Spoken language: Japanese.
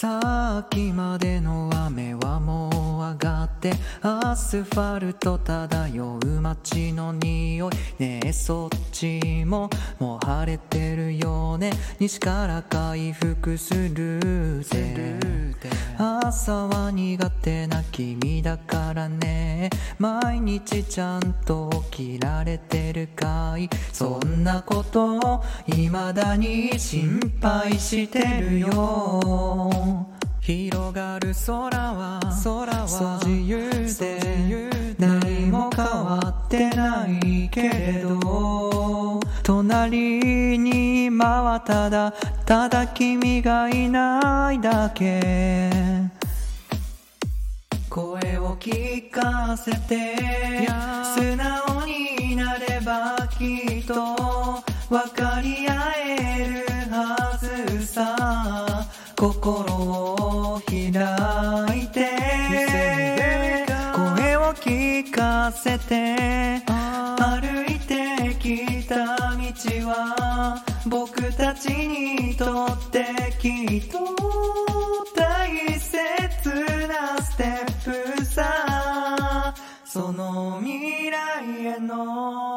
さっきまでの雨はもう上がってアスファルト漂う街の匂い。ねえそっちももう晴れてるよ。ね。西から回復するぜ。朝は苦手な君だからね。毎日ちゃんと起きられてるかい？そんなことを未だに心配してるよ。広がる空は空はそう自由で。何も変わってないけれど。隣に今はただただ君がいないだけ。声を聞かせて素直になればきっと分かり合えるはずさ。心を開いて声を聞かせて歩僕たちにとってきっと大切なステップさ。その未来への